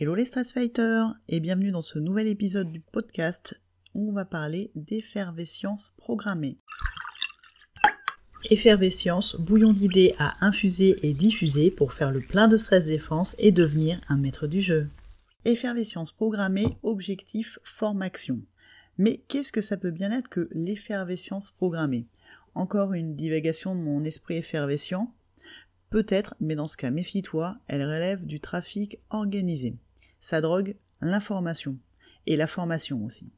Hello les Stress Fighters et bienvenue dans ce nouvel épisode du podcast où on va parler d'effervescence programmée. Effervescence, bouillon d'idées à infuser et diffuser pour faire le plein de stress défense et devenir un maître du jeu. Effervescence programmée, objectif, forme-action. Mais qu'est-ce que ça peut bien être que l'effervescence programmée? Encore une divagation de mon esprit effervescent? Peut-être, mais dans ce cas, méfie-toi, elle relève du trafic organisé. Sa drogue, l'information. Et la formation aussi.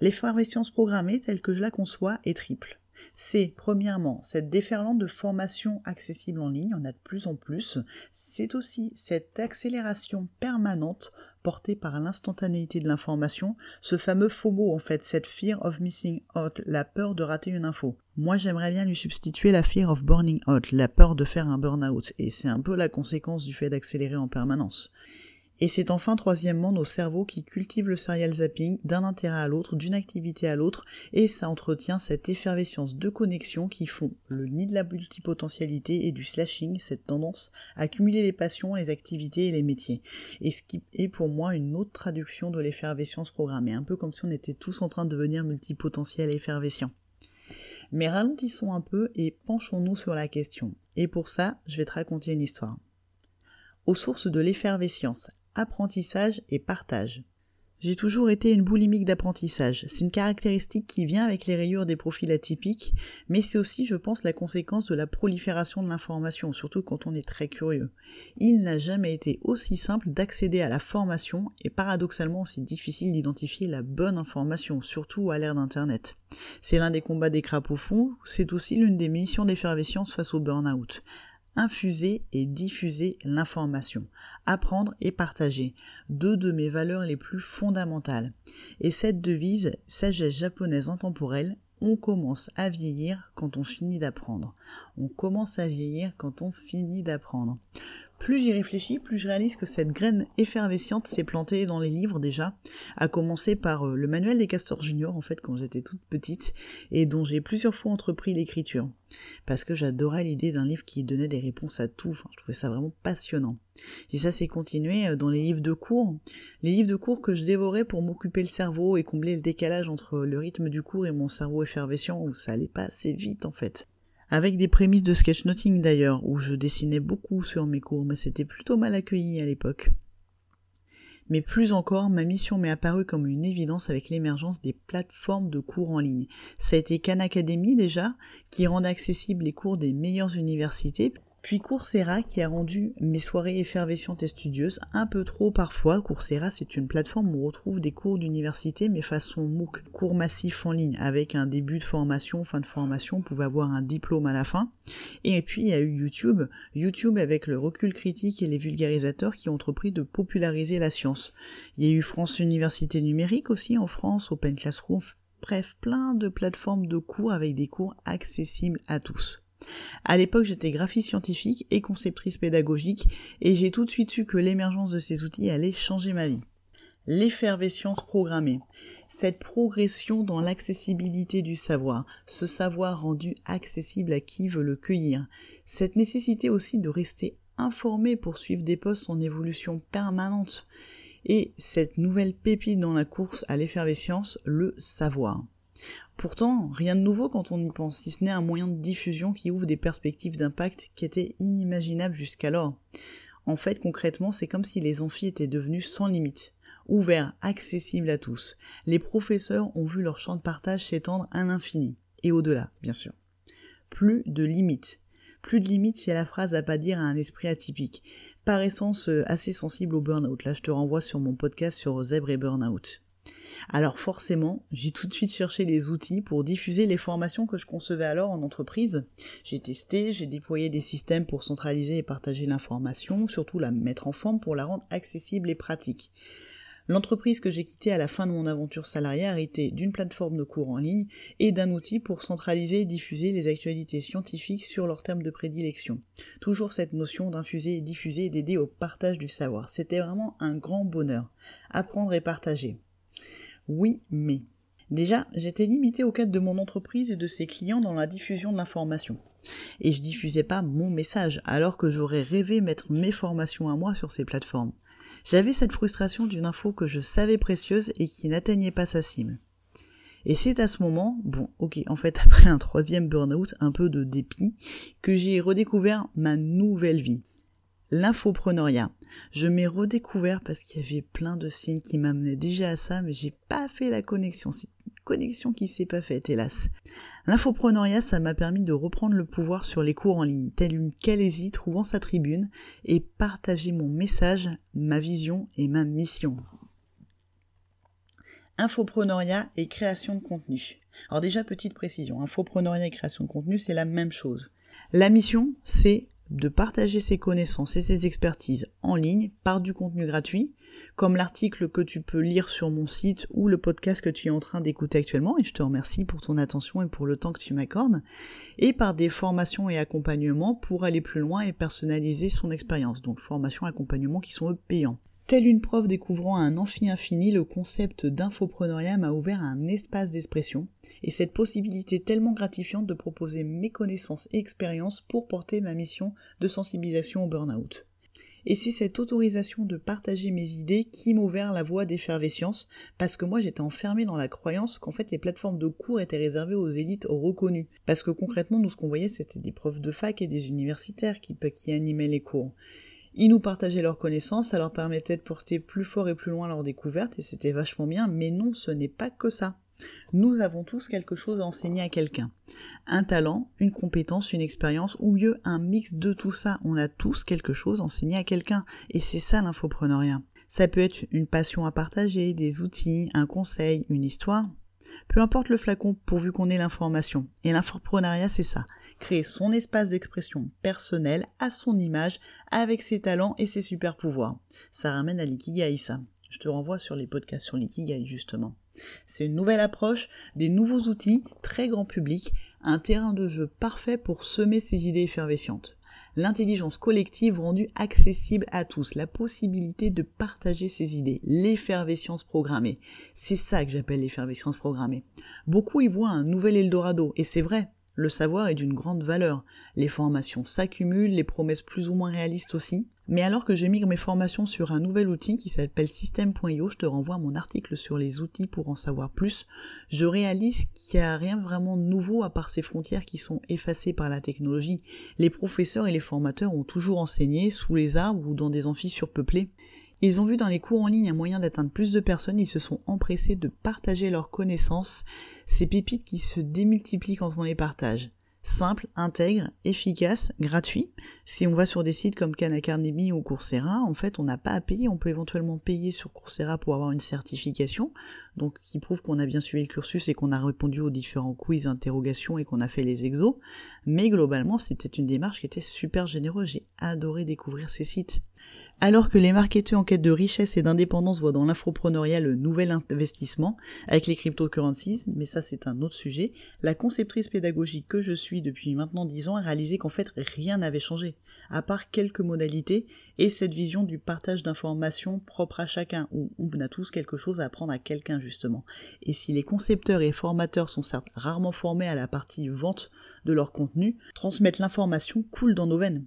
L'effervescence programmée, telle que je la conçois, est triple. C'est, premièrement, cette déferlante de formation accessible en ligne, on a de plus en plus. C'est aussi cette accélération permanente portée par l'instantanéité de l'information, ce fameux FOMO en fait, cette fear of missing out, la peur de rater une info. Moi j'aimerais bien lui substituer la fear of burning out, la peur de faire un burn-out, et c'est un peu la conséquence du fait d'accélérer en permanence. Et c'est enfin troisièmement nos cerveaux qui cultivent le serial zapping d'un intérêt à l'autre, d'une activité à l'autre, et ça entretient cette effervescence de connexion qui font le nid de la multipotentialité et du slashing, cette tendance à cumuler les passions, les activités et les métiers. Et ce qui est pour moi une autre traduction de l'effervescence programmée, un peu comme si on était tous en train de devenir multipotentiels et effervescents. Mais ralentissons un peu et penchons-nous sur la question. Et pour ça, je vais te raconter une histoire. Aux sources de l'effervescence, apprentissage et partage. J'ai toujours été une boulimique d'apprentissage. C'est une caractéristique qui vient avec les rayures des profils atypiques, mais c'est aussi, je pense, la conséquence de la prolifération de l'information, surtout quand on est très curieux. Il n'a jamais été aussi simple d'accéder à la formation et paradoxalement aussi difficile d'identifier la bonne information, surtout à l'ère d'Internet. C'est l'un des combats des crapauds fond, c'est aussi l'une des missions d'effervescence face au burn-out infuser et diffuser l'information, apprendre et partager, deux de mes valeurs les plus fondamentales. Et cette devise, sagesse japonaise intemporelle, on commence à vieillir quand on finit d'apprendre. On commence à vieillir quand on finit d'apprendre. Plus j'y réfléchis, plus je réalise que cette graine effervescente s'est plantée dans les livres déjà, à commencer par euh, le manuel des castors juniors en fait quand j'étais toute petite et dont j'ai plusieurs fois entrepris l'écriture. Parce que j'adorais l'idée d'un livre qui donnait des réponses à tout, je trouvais ça vraiment passionnant. Et ça s'est continué euh, dans les livres de cours, les livres de cours que je dévorais pour m'occuper le cerveau et combler le décalage entre le rythme du cours et mon cerveau effervescent où ça allait pas assez vite en fait avec des prémices de sketchnoting d'ailleurs, où je dessinais beaucoup sur mes cours, mais c'était plutôt mal accueilli à l'époque. Mais plus encore, ma mission m'est apparue comme une évidence avec l'émergence des plateformes de cours en ligne. Ça a été Khan Academy déjà, qui rend accessibles les cours des meilleures universités, puis Coursera qui a rendu mes soirées effervescentes et studieuses un peu trop parfois. Coursera c'est une plateforme où on retrouve des cours d'université mais façon MOOC, cours massifs en ligne avec un début de formation, fin de formation, on pouvait avoir un diplôme à la fin. Et puis il y a eu YouTube, YouTube avec le recul critique et les vulgarisateurs qui ont entrepris de populariser la science. Il y a eu France Université Numérique aussi en France, Open Classroom, bref plein de plateformes de cours avec des cours accessibles à tous. À l'époque, j'étais graphiste scientifique et conceptrice pédagogique, et j'ai tout de suite su que l'émergence de ces outils allait changer ma vie. L'effervescence programmée, cette progression dans l'accessibilité du savoir, ce savoir rendu accessible à qui veut le cueillir, cette nécessité aussi de rester informé pour suivre des postes en évolution permanente, et cette nouvelle pépite dans la course à l'effervescence, le savoir. Pourtant, rien de nouveau quand on y pense, si ce n'est un moyen de diffusion qui ouvre des perspectives d'impact qui étaient inimaginables jusqu'alors. En fait, concrètement, c'est comme si les amphis étaient devenus sans limite, ouverts, accessibles à tous. Les professeurs ont vu leur champ de partage s'étendre à l'infini, et au-delà, bien sûr. Plus de limites. Plus de limites, c'est la phrase à pas dire à un esprit atypique, par essence euh, assez sensible au burn-out. Là, je te renvoie sur mon podcast sur Zèbre et Burnout. Alors forcément, j'ai tout de suite cherché les outils pour diffuser les formations que je concevais alors en entreprise. J'ai testé, j'ai déployé des systèmes pour centraliser et partager l'information, surtout la mettre en forme pour la rendre accessible et pratique. L'entreprise que j'ai quittée à la fin de mon aventure salariale était d'une plateforme de cours en ligne et d'un outil pour centraliser et diffuser les actualités scientifiques sur leurs termes de prédilection. Toujours cette notion d'infuser et diffuser et d'aider au partage du savoir. C'était vraiment un grand bonheur. Apprendre et partager. Oui, mais. Déjà, j'étais limité au cadre de mon entreprise et de ses clients dans la diffusion de l'information. Et je diffusais pas mon message, alors que j'aurais rêvé mettre mes formations à moi sur ces plateformes. J'avais cette frustration d'une info que je savais précieuse et qui n'atteignait pas sa cible. Et c'est à ce moment, bon, ok, en fait, après un troisième burn-out, un peu de dépit, que j'ai redécouvert ma nouvelle vie. L'infopreneuriat. Je m'ai redécouvert parce qu'il y avait plein de signes qui m'amenaient déjà à ça, mais j'ai pas fait la connexion. C'est une connexion qui s'est pas faite, hélas. L'infopreneuriat, ça m'a permis de reprendre le pouvoir sur les cours en ligne, telle une Calaisie trouvant sa tribune, et partager mon message, ma vision et ma mission infopreneuriat et création de contenu. Alors déjà, petite précision, infopreneuriat et création de contenu, c'est la même chose. La mission, c'est de partager ses connaissances et ses expertises en ligne par du contenu gratuit, comme l'article que tu peux lire sur mon site ou le podcast que tu es en train d'écouter actuellement, et je te remercie pour ton attention et pour le temps que tu m'accordes, et par des formations et accompagnements pour aller plus loin et personnaliser son expérience, donc formations et accompagnements qui sont payants. Telle une prof découvrant un amphi infini, le concept d'infopreneuriat m'a ouvert un espace d'expression, et cette possibilité tellement gratifiante de proposer mes connaissances et expériences pour porter ma mission de sensibilisation au burn-out. Et c'est cette autorisation de partager mes idées qui m'a ouvert la voie d'effervescence, parce que moi j'étais enfermé dans la croyance qu'en fait les plateformes de cours étaient réservées aux élites reconnues. Parce que concrètement, nous ce qu'on voyait c'était des profs de fac et des universitaires qui animaient les cours. Ils nous partageaient leurs connaissances, ça leur permettait de porter plus fort et plus loin leurs découvertes, et c'était vachement bien, mais non, ce n'est pas que ça. Nous avons tous quelque chose à enseigner à quelqu'un. Un talent, une compétence, une expérience, ou mieux un mix de tout ça. On a tous quelque chose à enseigner à quelqu'un. Et c'est ça l'infopreneuriat. Ça peut être une passion à partager, des outils, un conseil, une histoire. Peu importe le flacon pourvu qu'on ait l'information. Et l'infopreneuriat, c'est ça créer son espace d'expression personnel à son image avec ses talents et ses super pouvoirs. Ça ramène à l'ikigai ça. Je te renvoie sur les podcasts sur l'ikigai justement. C'est une nouvelle approche, des nouveaux outils, très grand public, un terrain de jeu parfait pour semer ses idées effervescentes. L'intelligence collective rendue accessible à tous, la possibilité de partager ses idées, l'effervescence programmée. C'est ça que j'appelle l'effervescence programmée. Beaucoup y voient un nouvel Eldorado, et c'est vrai, le savoir est d'une grande valeur. Les formations s'accumulent, les promesses plus ou moins réalistes aussi. Mais alors que j'émigre mes formations sur un nouvel outil qui s'appelle System.io, je te renvoie mon article sur les outils pour en savoir plus, je réalise qu'il n'y a rien vraiment de nouveau à part ces frontières qui sont effacées par la technologie. Les professeurs et les formateurs ont toujours enseigné sous les arbres ou dans des amphis surpeuplés. Ils ont vu dans les cours en ligne un moyen d'atteindre plus de personnes, ils se sont empressés de partager leurs connaissances, ces pépites qui se démultiplient quand on les partage. Simple, intègre, efficace, gratuit. Si on va sur des sites comme Khan ou Coursera, en fait, on n'a pas à payer. On peut éventuellement payer sur Coursera pour avoir une certification, donc qui prouve qu'on a bien suivi le cursus et qu'on a répondu aux différents quiz, interrogations et qu'on a fait les exos. Mais globalement, c'était une démarche qui était super généreuse. J'ai adoré découvrir ces sites. Alors que les marketeurs en quête de richesse et d'indépendance voient dans l'infoprenariat le nouvel investissement avec les cryptocurrencies, mais ça c'est un autre sujet, la conceptrice pédagogique que je suis depuis maintenant 10 ans a réalisé qu'en fait rien n'avait changé, à part quelques modalités et cette vision du partage d'informations propre à chacun, où on a tous quelque chose à apprendre à quelqu'un justement. Et si les concepteurs et formateurs sont certes rarement formés à la partie vente de leur contenu, transmettre l'information coule dans nos veines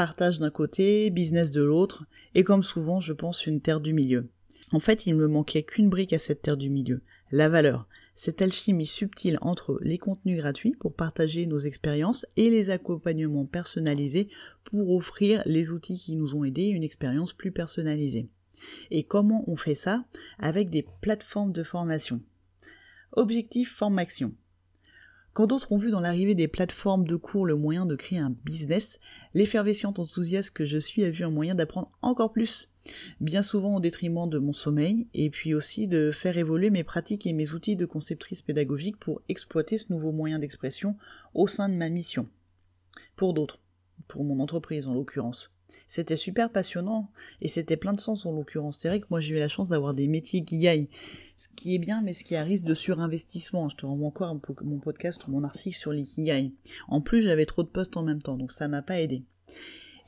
partage d'un côté, business de l'autre, et comme souvent, je pense, une terre du milieu. En fait, il ne me manquait qu'une brique à cette terre du milieu, la valeur. Cette alchimie subtile entre les contenus gratuits pour partager nos expériences et les accompagnements personnalisés pour offrir les outils qui nous ont aidés une expérience plus personnalisée. Et comment on fait ça Avec des plateformes de formation? Objectif formation. Quand d'autres ont vu dans l'arrivée des plateformes de cours le moyen de créer un business, l'effervescente enthousiaste que je suis a vu un moyen d'apprendre encore plus, bien souvent au détriment de mon sommeil, et puis aussi de faire évoluer mes pratiques et mes outils de conceptrice pédagogique pour exploiter ce nouveau moyen d'expression au sein de ma mission. Pour d'autres, pour mon entreprise en l'occurrence. C'était super passionnant et c'était plein de sens en l'occurrence. C'est vrai que moi j'ai eu la chance d'avoir des métiers qui ce qui est bien mais ce qui a risque de surinvestissement. Je te renvoie encore mon podcast ou mon article sur l'ikigai. En plus j'avais trop de postes en même temps donc ça m'a pas aidé.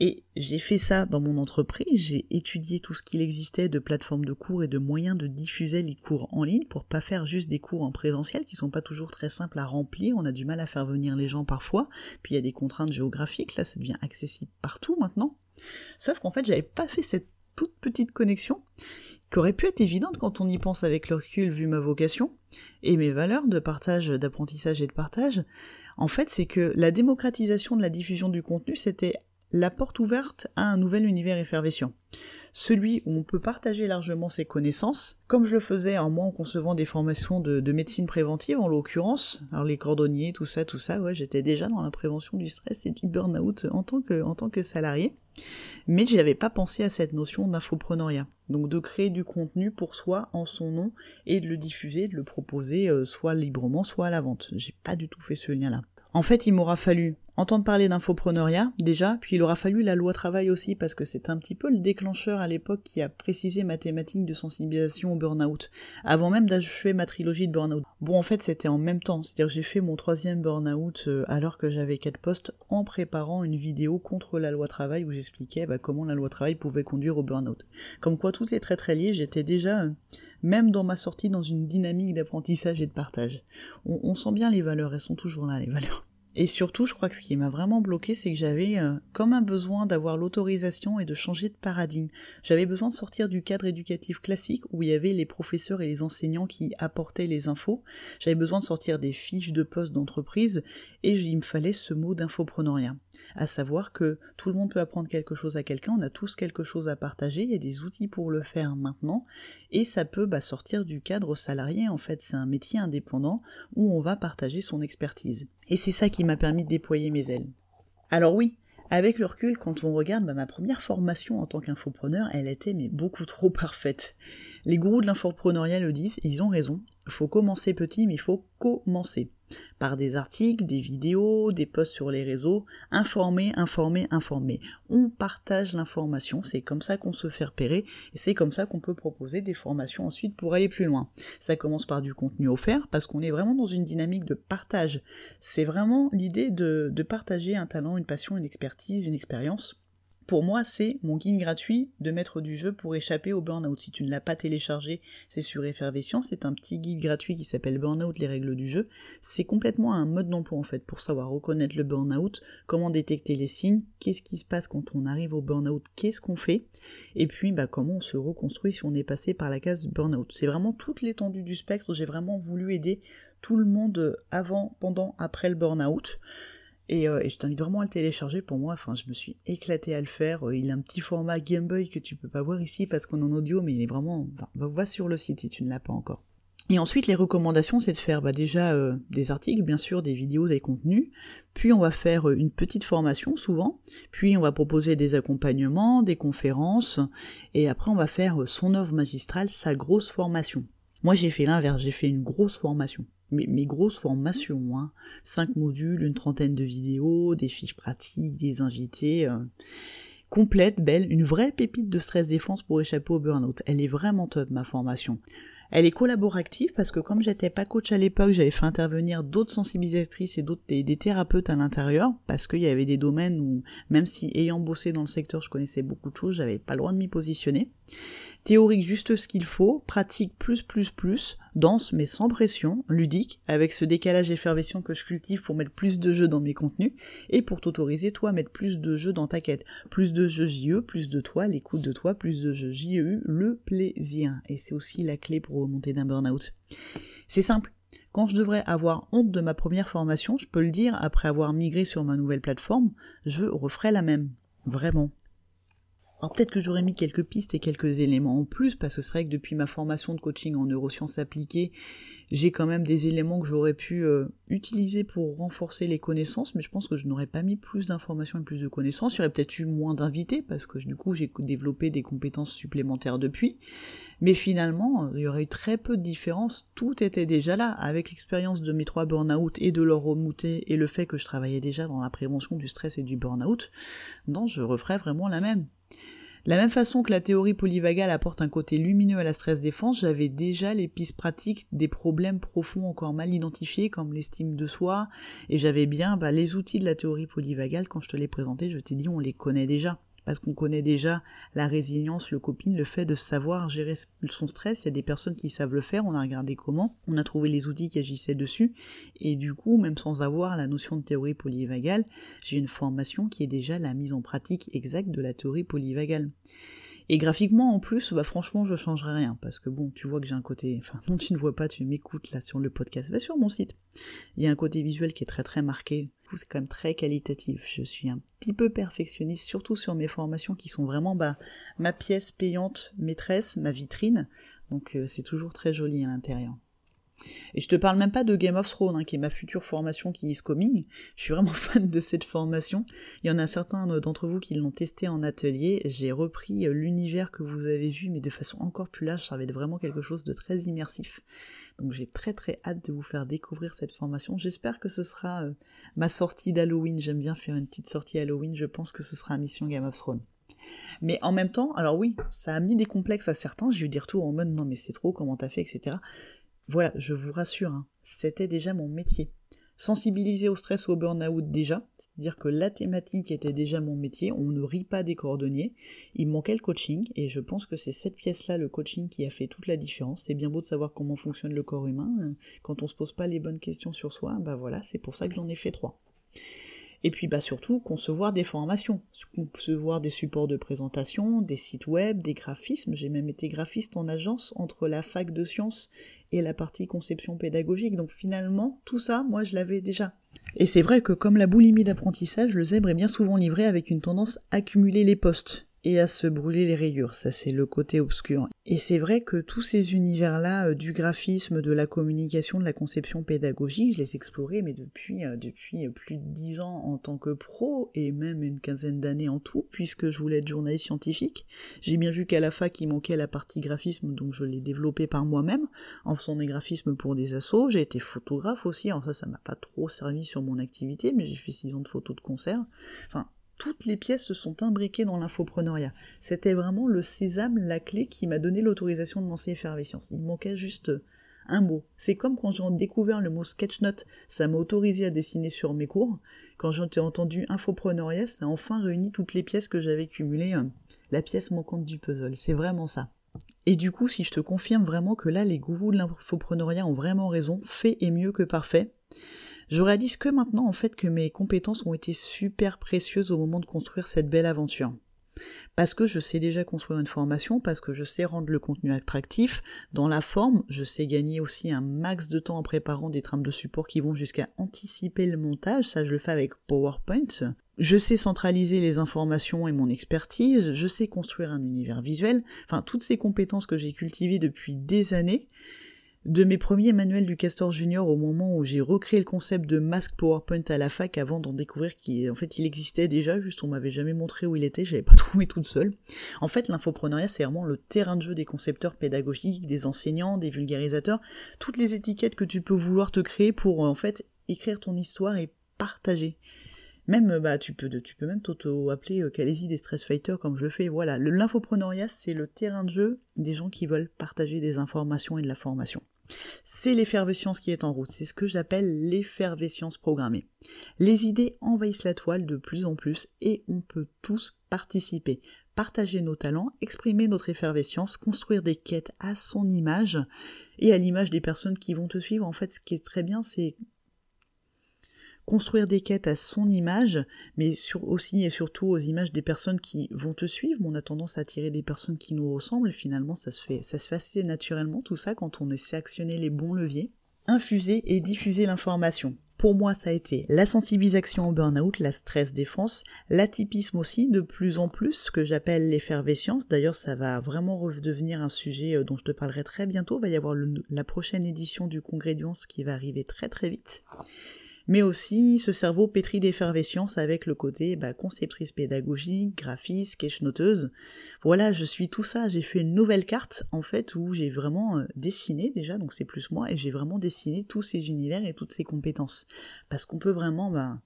Et j'ai fait ça dans mon entreprise, j'ai étudié tout ce qu'il existait de plateformes de cours et de moyens de diffuser les cours en ligne pour pas faire juste des cours en présentiel qui sont pas toujours très simples à remplir, on a du mal à faire venir les gens parfois, puis il y a des contraintes géographiques, là ça devient accessible partout maintenant. Sauf qu'en fait, j'avais pas fait cette toute petite connexion qui aurait pu être évidente quand on y pense avec le recul vu ma vocation et mes valeurs de partage, d'apprentissage et de partage, en fait, c'est que la démocratisation de la diffusion du contenu, c'était la porte ouverte à un nouvel univers effervescent. Celui où on peut partager largement ses connaissances, comme je le faisais en moi en concevant des formations de, médecine préventive en l'occurrence, alors les cordonniers, tout ça, tout ça, ouais, j'étais déjà dans la prévention du stress et du burn-out en tant que, en tant que salarié, mais j'avais pas pensé à cette notion d'infopreneuriat. Donc de créer du contenu pour soi en son nom et de le diffuser, de le proposer euh, soit librement, soit à la vente. J'ai pas du tout fait ce lien-là. En fait, il m'aura fallu entendre parler d'infopreneuriat déjà, puis il aura fallu la loi travail aussi parce que c'est un petit peu le déclencheur à l'époque qui a précisé ma thématique de sensibilisation au burn-out, avant même d'achever ma trilogie de burn-out. Bon en fait c'était en même temps, c'est-à-dire j'ai fait mon troisième burn-out euh, alors que j'avais quatre postes en préparant une vidéo contre la loi travail où j'expliquais bah, comment la loi travail pouvait conduire au burn-out. Comme quoi tout est très très lié, j'étais déjà... Euh, même dans ma sortie dans une dynamique d'apprentissage et de partage. on sent bien les valeurs, elles sont toujours là les valeurs. Et surtout, je crois que ce qui m'a vraiment bloqué, c'est que j'avais euh, comme un besoin d'avoir l'autorisation et de changer de paradigme. J'avais besoin de sortir du cadre éducatif classique où il y avait les professeurs et les enseignants qui apportaient les infos. J'avais besoin de sortir des fiches de poste d'entreprise et il me fallait ce mot d'infopreneuriat. À savoir que tout le monde peut apprendre quelque chose à quelqu'un, on a tous quelque chose à partager, il y a des outils pour le faire maintenant, et ça peut bah, sortir du cadre salarié, en fait c'est un métier indépendant où on va partager son expertise. Et c'est ça qui m'a permis de déployer mes ailes. Alors oui, avec le recul, quand on regarde bah, ma première formation en tant qu'infopreneur, elle était mais beaucoup trop parfaite. Les gourous de l'infopreneuriat le disent, ils ont raison. Faut commencer petit, mais il faut commencer par des articles, des vidéos, des posts sur les réseaux, informer, informer, informer. On partage l'information, c'est comme ça qu'on se fait repérer et c'est comme ça qu'on peut proposer des formations ensuite pour aller plus loin. Ça commence par du contenu offert parce qu'on est vraiment dans une dynamique de partage. C'est vraiment l'idée de, partager un talent, une passion, une expertise, une expérience pour moi, c'est mon guide gratuit de maître du jeu pour échapper au burn-out. Si tu ne l'as pas téléchargé, c'est sur Effervescence, c'est un petit guide gratuit qui s'appelle Burn-out, les règles du jeu. C'est complètement un mode d'emploi en fait, pour savoir reconnaître le burn-out, comment détecter les signes, qu'est-ce qui se passe quand on arrive au burn-out, qu'est-ce qu'on fait, et puis bah, comment on se reconstruit si on est passé par la case burn-out. C'est vraiment toute l'étendue du spectre, j'ai vraiment voulu aider tout le monde avant, pendant, après le burn-out. Euh, et, je t'invite vraiment à le télécharger pour moi. Enfin, je me suis éclaté à le faire. Euh, il a un petit format Game Boy que tu peux pas voir ici parce qu'on est en audio, mais il est vraiment. Enfin, va sur le site si tu ne l'as pas encore. Et ensuite, les recommandations, c'est de faire bah, déjà euh, des articles, bien sûr, des vidéos, des contenus. Puis on va faire une petite formation, souvent. Puis on va proposer des accompagnements, des conférences. Et après, on va faire son œuvre magistrale, sa grosse formation. Moi, j'ai fait l'inverse. J'ai fait une grosse formation mes, grosses formations, hein. cinq modules, une trentaine de vidéos, des fiches pratiques, des invités, euh, complète, belle, une vraie pépite de stress défense pour échapper au burn-out. Elle est vraiment top ma formation. Elle est collaborative parce que comme j'étais pas coach à l'époque, j'avais fait intervenir d'autres sensibilisatrices et d'autres des, thérapeutes à l'intérieur parce qu'il y avait des domaines où même si ayant bossé dans le secteur, je connaissais beaucoup de choses, j'avais pas droit de m'y positionner. Théorique juste ce qu'il faut, pratique plus plus plus, dense mais sans pression, ludique, avec ce décalage effervescent que je cultive pour mettre plus de jeux dans mes contenus, et pour t'autoriser toi à mettre plus de jeux dans ta quête. Plus de jeux JE, plus de toi, l'écoute de toi, plus de jeux JEU, le plaisir. Et c'est aussi la clé pour remonter d'un burn-out. C'est simple. Quand je devrais avoir honte de ma première formation, je peux le dire, après avoir migré sur ma nouvelle plateforme, je referai la même. Vraiment. Alors peut-être que j'aurais mis quelques pistes et quelques éléments en plus, parce que c'est vrai que depuis ma formation de coaching en neurosciences appliquées, j'ai quand même des éléments que j'aurais pu euh, utiliser pour renforcer les connaissances, mais je pense que je n'aurais pas mis plus d'informations et plus de connaissances. Aurait peut-être eu moins d'invités, parce que du coup j'ai développé des compétences supplémentaires depuis. Mais finalement, il y aurait eu très peu de différence, tout était déjà là, avec l'expérience de mes trois burn-out et de leur remonter et le fait que je travaillais déjà dans la prévention du stress et du burn-out, non, je referais vraiment la même. La même façon que la théorie polyvagale apporte un côté lumineux à la stress défense, j'avais déjà les pistes pratiques des problèmes profonds encore mal identifiés comme l'estime de soi, et j'avais bien bah, les outils de la théorie polyvagale quand je te l'ai présenté, je t'ai dit on les connaît déjà parce qu'on connaît déjà la résilience, le copine, le fait de savoir gérer son stress. Il y a des personnes qui savent le faire, on a regardé comment, on a trouvé les outils qui agissaient dessus, et du coup, même sans avoir la notion de théorie polyvagale, j'ai une formation qui est déjà la mise en pratique exacte de la théorie polyvagale. Et graphiquement, en plus, bah franchement, je changerai rien, parce que bon, tu vois que j'ai un côté, enfin, non, tu ne vois pas, tu m'écoutes là sur le podcast, va sur mon site. Il y a un côté visuel qui est très très marqué, c'est quand même très qualitatif. Je suis un petit peu perfectionniste, surtout sur mes formations qui sont vraiment bah, ma pièce payante maîtresse, ma vitrine, donc euh, c'est toujours très joli à l'intérieur. Et je te parle même pas de Game of Thrones, hein, qui est ma future formation qui is coming. Je suis vraiment fan de cette formation. Il y en a certains d'entre vous qui l'ont testé en atelier. J'ai repris euh, l'univers que vous avez vu, mais de façon encore plus large. Ça va être vraiment quelque chose de très immersif. Donc j'ai très très hâte de vous faire découvrir cette formation. J'espère que ce sera euh, ma sortie d'Halloween. J'aime bien faire une petite sortie Halloween. Je pense que ce sera Mission Game of Thrones. Mais en même temps, alors oui, ça a mis des complexes à certains. J'ai eu des retours en mode non mais c'est trop, comment t'as fait, etc. Voilà, je vous rassure, hein, c'était déjà mon métier. Sensibiliser au stress ou au burn-out déjà, c'est-à-dire que la thématique était déjà mon métier, on ne rit pas des coordonnées, il manquait le coaching, et je pense que c'est cette pièce-là, le coaching, qui a fait toute la différence. C'est bien beau de savoir comment fonctionne le corps humain, euh, quand on se pose pas les bonnes questions sur soi, bah voilà, c'est pour ça que j'en ai fait trois. Et puis bah surtout concevoir des formations, concevoir des supports de présentation, des sites web, des graphismes. J'ai même été graphiste en agence entre la fac de sciences et la partie conception pédagogique. Donc finalement, tout ça, moi je l'avais déjà. Et c'est vrai que comme la boulimie d'apprentissage, le zèbre est bien souvent livré avec une tendance à accumuler les postes et à se brûler les rayures. Ça, c'est le côté obscur. Et c'est vrai que tous ces univers-là, euh, du graphisme, de la communication, de la conception pédagogique, je les explorais, mais depuis, euh, depuis plus de dix ans en tant que pro, et même une quinzaine d'années en tout, puisque je voulais être journaliste scientifique. J'ai bien vu qu'à la fac, il manquait la partie graphisme, donc je l'ai développé par moi-même, en faisant des graphismes pour des assos. J'ai été photographe aussi, alors ça, ça m'a pas trop servi sur mon activité, mais j'ai fait six ans de photos de concert. Enfin, toutes les pièces se sont imbriquées dans l'infopreneuriat. C'était vraiment le sésame, la clé qui m'a donné l'autorisation de lancer Effervescence. Il manquait juste un mot. C'est comme quand j'ai découvert le mot sketchnote, ça m'a autorisé à dessiner sur mes cours. Quand j'ai entendu infopreneuriat, ça a enfin réuni toutes les pièces que j'avais cumulées, euh, la pièce manquante du puzzle. C'est vraiment ça. Et du coup, si je te confirme vraiment que là, les gourous de l'infopreneuriat ont vraiment raison, fait est mieux que parfait, je réalise que maintenant en fait que mes compétences ont été super précieuses au moment de construire cette belle aventure. Parce que je sais déjà construire une formation, parce que je sais rendre le contenu attractif. Dans la forme, je sais gagner aussi un max de temps en préparant des trames de support qui vont jusqu'à anticiper le montage. Ça, je le fais avec PowerPoint. Je sais centraliser les informations et mon expertise. Je sais construire un univers visuel. Enfin, toutes ces compétences que j'ai cultivées depuis des années de mes premiers manuels du Castor Junior au moment où j'ai recréé le concept de masque PowerPoint à la fac avant d'en découvrir qu'en fait il existait déjà, juste on m'avait jamais montré où il était, j'avais pas trouvé toute seule. En fait, l'infopreneuriat c'est vraiment le terrain de jeu des concepteurs pédagogiques, des enseignants, des vulgarisateurs, toutes les étiquettes que tu peux vouloir te créer pour en fait écrire ton histoire et partager. Même, bah, tu peux, tu peux même t'auto-appeler euh, des Stress Fighters comme je le fais. Voilà, l'infopreneuriat, c'est le terrain de jeu des gens qui veulent partager des informations et de la formation. C'est l'effervescence qui est en route, c'est ce que j'appelle l'effervescence programmée. Les idées envahissent la toile de plus en plus et on peut tous participer, partager nos talents, exprimer notre effervescence, construire des quêtes à son image et à l'image des personnes qui vont te suivre. En fait, ce qui est très bien, c'est construire des quêtes à son image, mais aussi et surtout aux images des personnes qui vont te suivre. On a tendance à attirer des personnes qui nous ressemblent, finalement ça se fait, ça se fait assez naturellement tout ça quand on essaie d'actionner les bons leviers. Infuser et diffuser l'information. Pour moi, ça a été la sensibilisation au burn-out, la stress défense, l'atypisme aussi, de plus en plus, ce que j'appelle l'effervescence. D'ailleurs, ça va vraiment redevenir un sujet euh, dont je te parlerai très bientôt. Il va y avoir la prochaine édition du Congrédience qui va arriver très très vite mais aussi ce cerveau pétri d'effervescence avec le côté bah, conceptrice pédagogique, graphiste, sketchnoteuse. Voilà, je suis tout ça. J'ai fait une nouvelle carte en fait où j'ai vraiment euh, dessiné déjà, donc c'est plus moi, et j'ai vraiment dessiné tous ces univers et toutes ces compétences. Parce qu'on peut vraiment bah,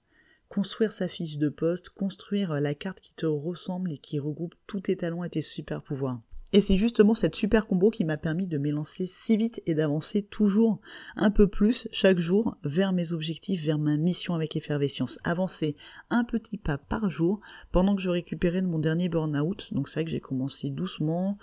construire sa fiche de poste, construire euh, la carte qui te ressemble et qui regroupe tous tes talents et tes super pouvoirs. Et c'est justement cette super combo qui m'a permis de m'élancer si vite et d'avancer toujours un peu plus chaque jour vers mes objectifs, vers ma mission avec Effervescience. Avancer un petit pas par jour pendant que je récupérais de mon dernier burn-out. Donc c'est vrai que j'ai commencé doucement.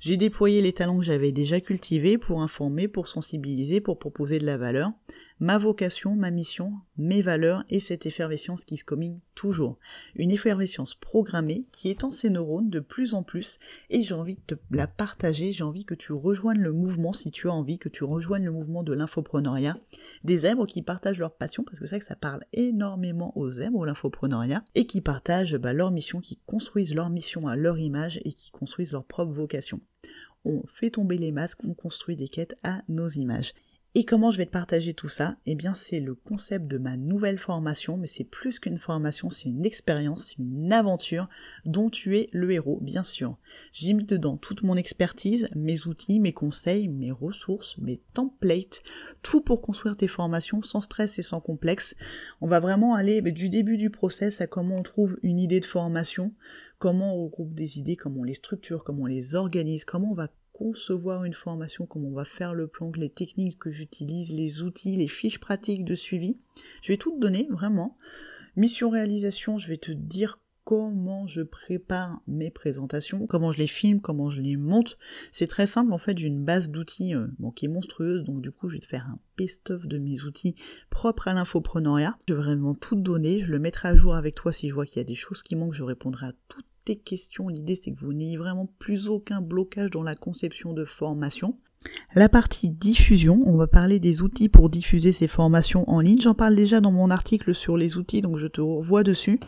J'ai déployé les talents que j'avais déjà cultivés pour informer, pour sensibiliser, pour proposer de la valeur. Ma vocation, ma mission, mes valeurs et cette effervescence qui se combine toujours. Une effervescence programmée qui étend ses neurones de plus en plus et j'ai envie de te la partager, j'ai envie que tu rejoignes le mouvement si tu as envie, que tu rejoignes le mouvement de l'infopreneuriat, des zèbres qui partagent leur passion parce que c'est vrai que ça parle énormément aux zèbres, l'infopreneuriat, et qui partagent bah, leur mission, qui construisent leur mission à leur image et qui construisent leur propre vocation on fait tomber les masques, on construit des quêtes à nos images. Et comment je vais te partager tout ça? Eh bien, c'est le concept de ma nouvelle formation, mais c'est plus qu'une formation, c'est une expérience, une aventure dont tu es le héros, bien sûr. J'ai mis dedans toute mon expertise, mes outils, mes conseils, mes ressources, mes templates, tout pour construire tes formations sans stress et sans complexe. On va vraiment aller du début du process à comment on trouve une idée de formation, comment on regroupe des idées, comment on les structure, comment on les organise, comment on va concevoir une formation, comment on va faire le plan, les techniques que j'utilise, les outils, les fiches pratiques de suivi. Je vais tout te donner, vraiment. Mission réalisation, je vais te dire comment je prépare mes présentations, comment je les filme, comment je les monte. C'est très simple, en fait, j'ai une base d'outils euh, qui est monstrueuse, donc du coup, je vais te faire un best-of de mes outils propres à l'infopreneuriat. Je vais vraiment tout donner, je le mettrai à jour avec toi si je vois qu'il y a des choses qui manquent, je répondrai à toutes questions. L'idée, c'est que vous n'ayez vraiment plus aucun blocage dans la conception de formation. La partie diffusion, on va parler des outils pour diffuser ces formations en ligne. J'en parle déjà dans mon article sur les outils, donc je te revois dessus.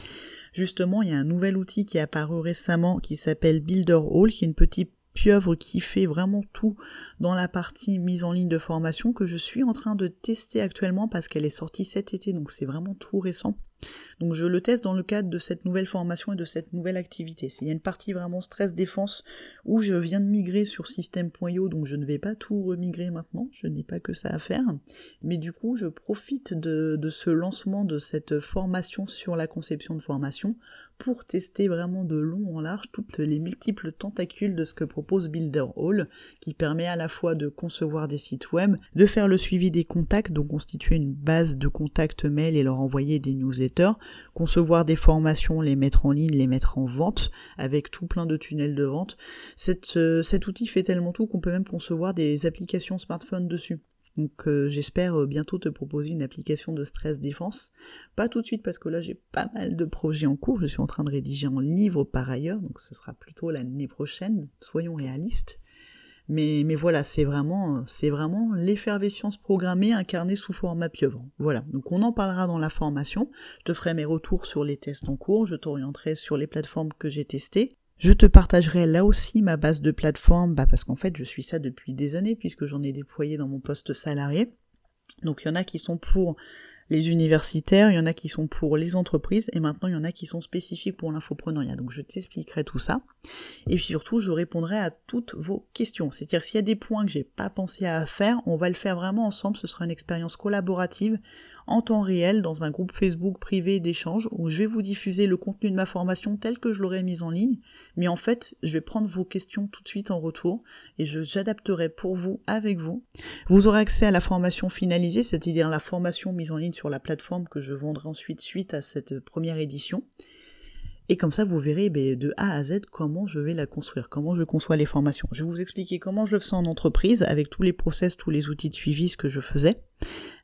Justement, il y a un nouvel outil qui est apparu récemment qui s'appelle Builder Hall, qui est une petite pieuvre qui fait vraiment tout dans la partie mise en ligne de formation que je suis en train de tester actuellement parce qu'elle est sortie cet été, donc c'est vraiment tout récent. Donc je le teste dans le cadre de cette nouvelle formation et de cette nouvelle activité. Il y a une partie vraiment stress défense où je viens de migrer sur système.io, donc je ne vais pas tout remigrer maintenant, je n'ai pas que ça à faire. Mais du coup, je profite de, de ce lancement de cette formation sur la conception de formation pour tester vraiment de long en large toutes les multiples tentacules de ce que propose Builder Hall, qui permet à la fois de concevoir des sites web, de faire le suivi des contacts, donc constituer une base de contacts mail et leur envoyer des newsletters, concevoir des formations, les mettre en ligne, les mettre en vente, avec tout plein de tunnels de vente. Euh, cet outil fait tellement tout qu'on peut même concevoir des applications smartphone dessus. Donc euh, j'espère euh, bientôt te proposer une application de stress défense. Pas tout de suite parce que là j'ai pas mal de projets en cours. Je suis en train de rédiger un livre par ailleurs, donc ce sera plutôt l'année prochaine. Soyons réalistes. Mais, voilà, c'est vraiment, c'est vraiment l'effervescence programmée incarnée sous format pieuvre. Voilà. Donc on en parlera dans la formation. Je te ferai mes retours sur les tests en cours. Je t'orienterai sur les plateformes que j'ai testées. Je te partagerai là aussi ma base de plateforme, bah parce qu'en fait je suis ça depuis des années puisque j'en ai déployé dans mon poste salarié. Donc il y en a qui sont pour les universitaires, il y en a qui sont pour les entreprises, et maintenant il y en a qui sont spécifiques pour l'infopreneuriat. Donc je t'expliquerai tout ça. Et puis surtout, je répondrai à toutes vos questions. C'est-à-dire s'il y a des points que j'ai pas pensé à faire, on va le faire vraiment ensemble. Ce sera une expérience collaborative en temps réel dans un groupe Facebook privé d'échange où je vais vous diffuser le contenu de ma formation tel que je l'aurais mise en ligne. Mais en fait, je vais prendre vos questions tout de suite en retour et j'adapterai pour vous, avec vous. Vous aurez accès à la formation finalisée, c'est-à-dire la formation mise en ligne sur la plateforme que je vendrai ensuite suite à cette première édition. Et comme ça, vous verrez ben, de A à Z comment je vais la construire, comment je conçois les formations. Je vais vous expliquer comment je le fais en entreprise, avec tous les process, tous les outils de suivi, ce que je faisais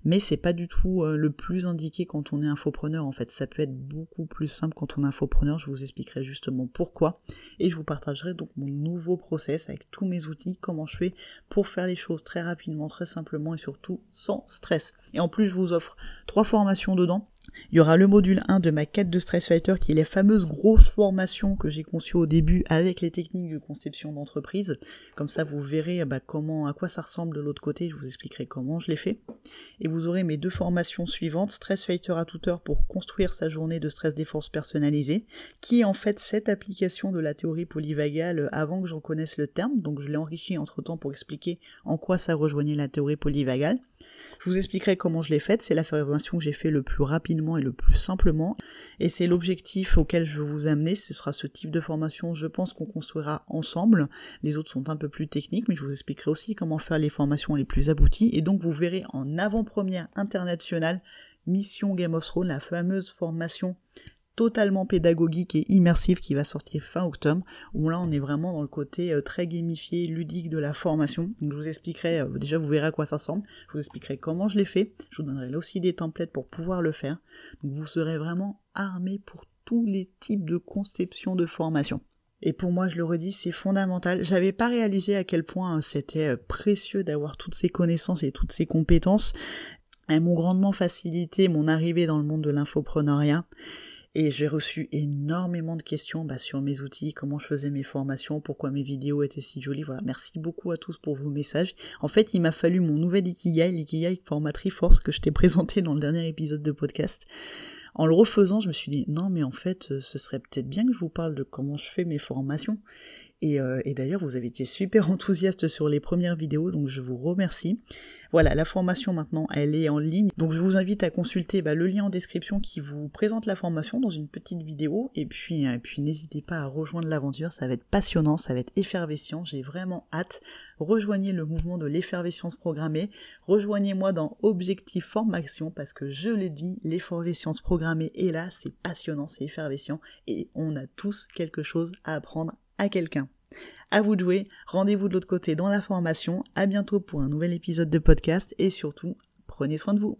mais c'est pas du tout euh, le plus indiqué quand on est infopreneur en fait. Ça peut être beaucoup plus simple quand on est infopreneur, je vous expliquerai justement pourquoi et je vous partagerai donc mon nouveau process avec tous mes outils, comment je fais pour faire les choses très rapidement, très simplement et surtout sans stress. Et en plus, je vous offre trois formations dedans il y aura le module 1 de ma quête de Stress Fighter qui est les fameuses grosses formations que j'ai conçues au début avec les techniques de conception d'entreprise. Comme ça, vous verrez bah, comment, à quoi ça ressemble de l'autre côté. Je vous expliquerai comment je l'ai fait. Et vous aurez mes deux formations suivantes. Stress Fighter à toute heure pour construire sa journée de stress défense personnalisée, qui est en fait cette application de la théorie polyvagale avant que j'en connaisse le terme. Donc je l'ai enrichi entre temps pour expliquer en quoi ça rejoignait la théorie polyvagale. Je vous expliquerai comment je l'ai faite, c'est la formation que j'ai fait le plus rapidement et le plus simplement, et c'est l'objectif auquel je veux vous amener, ce sera ce type de formation, je pense qu'on construira ensemble, les autres sont un peu plus techniques, mais je vous expliquerai aussi comment faire les formations les plus abouties, et donc vous verrez en avant-première internationale Mission Game of Thrones, la fameuse formation totalement pédagogique et immersif qui va sortir fin octobre, où là on est vraiment dans le côté euh, très gamifié, ludique de la formation. Je vous expliquerai, euh, déjà vous verrez à quoi ça ressemble, je vous expliquerai comment je l'ai fait, je vous donnerai là aussi des templates pour pouvoir le faire. Vous serez vraiment armé pour tous les types de conception de formation. Et pour moi, je le redis, c'est fondamental. J'avais pas réalisé à quel point euh, c'était précieux d'avoir toutes ces connaissances et toutes ces compétences. Elles m'ont grandement facilité mon arrivée dans le monde de l'infopreneuriat. Et j'ai reçu énormément de questions bah, sur mes outils, comment je faisais mes formations, pourquoi mes vidéos étaient si jolies. Voilà, merci beaucoup à tous pour vos messages. En fait, il m'a fallu mon nouvel Ikigai, l'Ikigai Format Force que je t'ai présenté dans le dernier épisode de podcast. En le refaisant, je me suis dit non mais en fait, ce serait peut-être bien que je vous parle de comment je fais mes formations. Euh, et, d'ailleurs, vous avez été super enthousiaste sur les premières vidéos, donc je vous remercie. Voilà, la formation maintenant, elle est en ligne. Donc je vous invite à consulter bah, le lien en description qui vous présente la formation dans une petite vidéo. Et puis, euh, n'hésitez pas à rejoindre l'aventure, ça va être passionnant, ça va être effervescent. J'ai vraiment hâte. Rejoignez le mouvement de l'effervescence programmée. Rejoignez-moi dans Objectif Formation parce que je l'ai dit, l'effervescence programmée est là, c'est passionnant, c'est effervescent et on a tous quelque chose à apprendre à quelqu'un. À vous de jouer, rendez-vous de l'autre côté dans la formation, à bientôt pour un nouvel épisode de podcast et surtout, prenez soin de vous.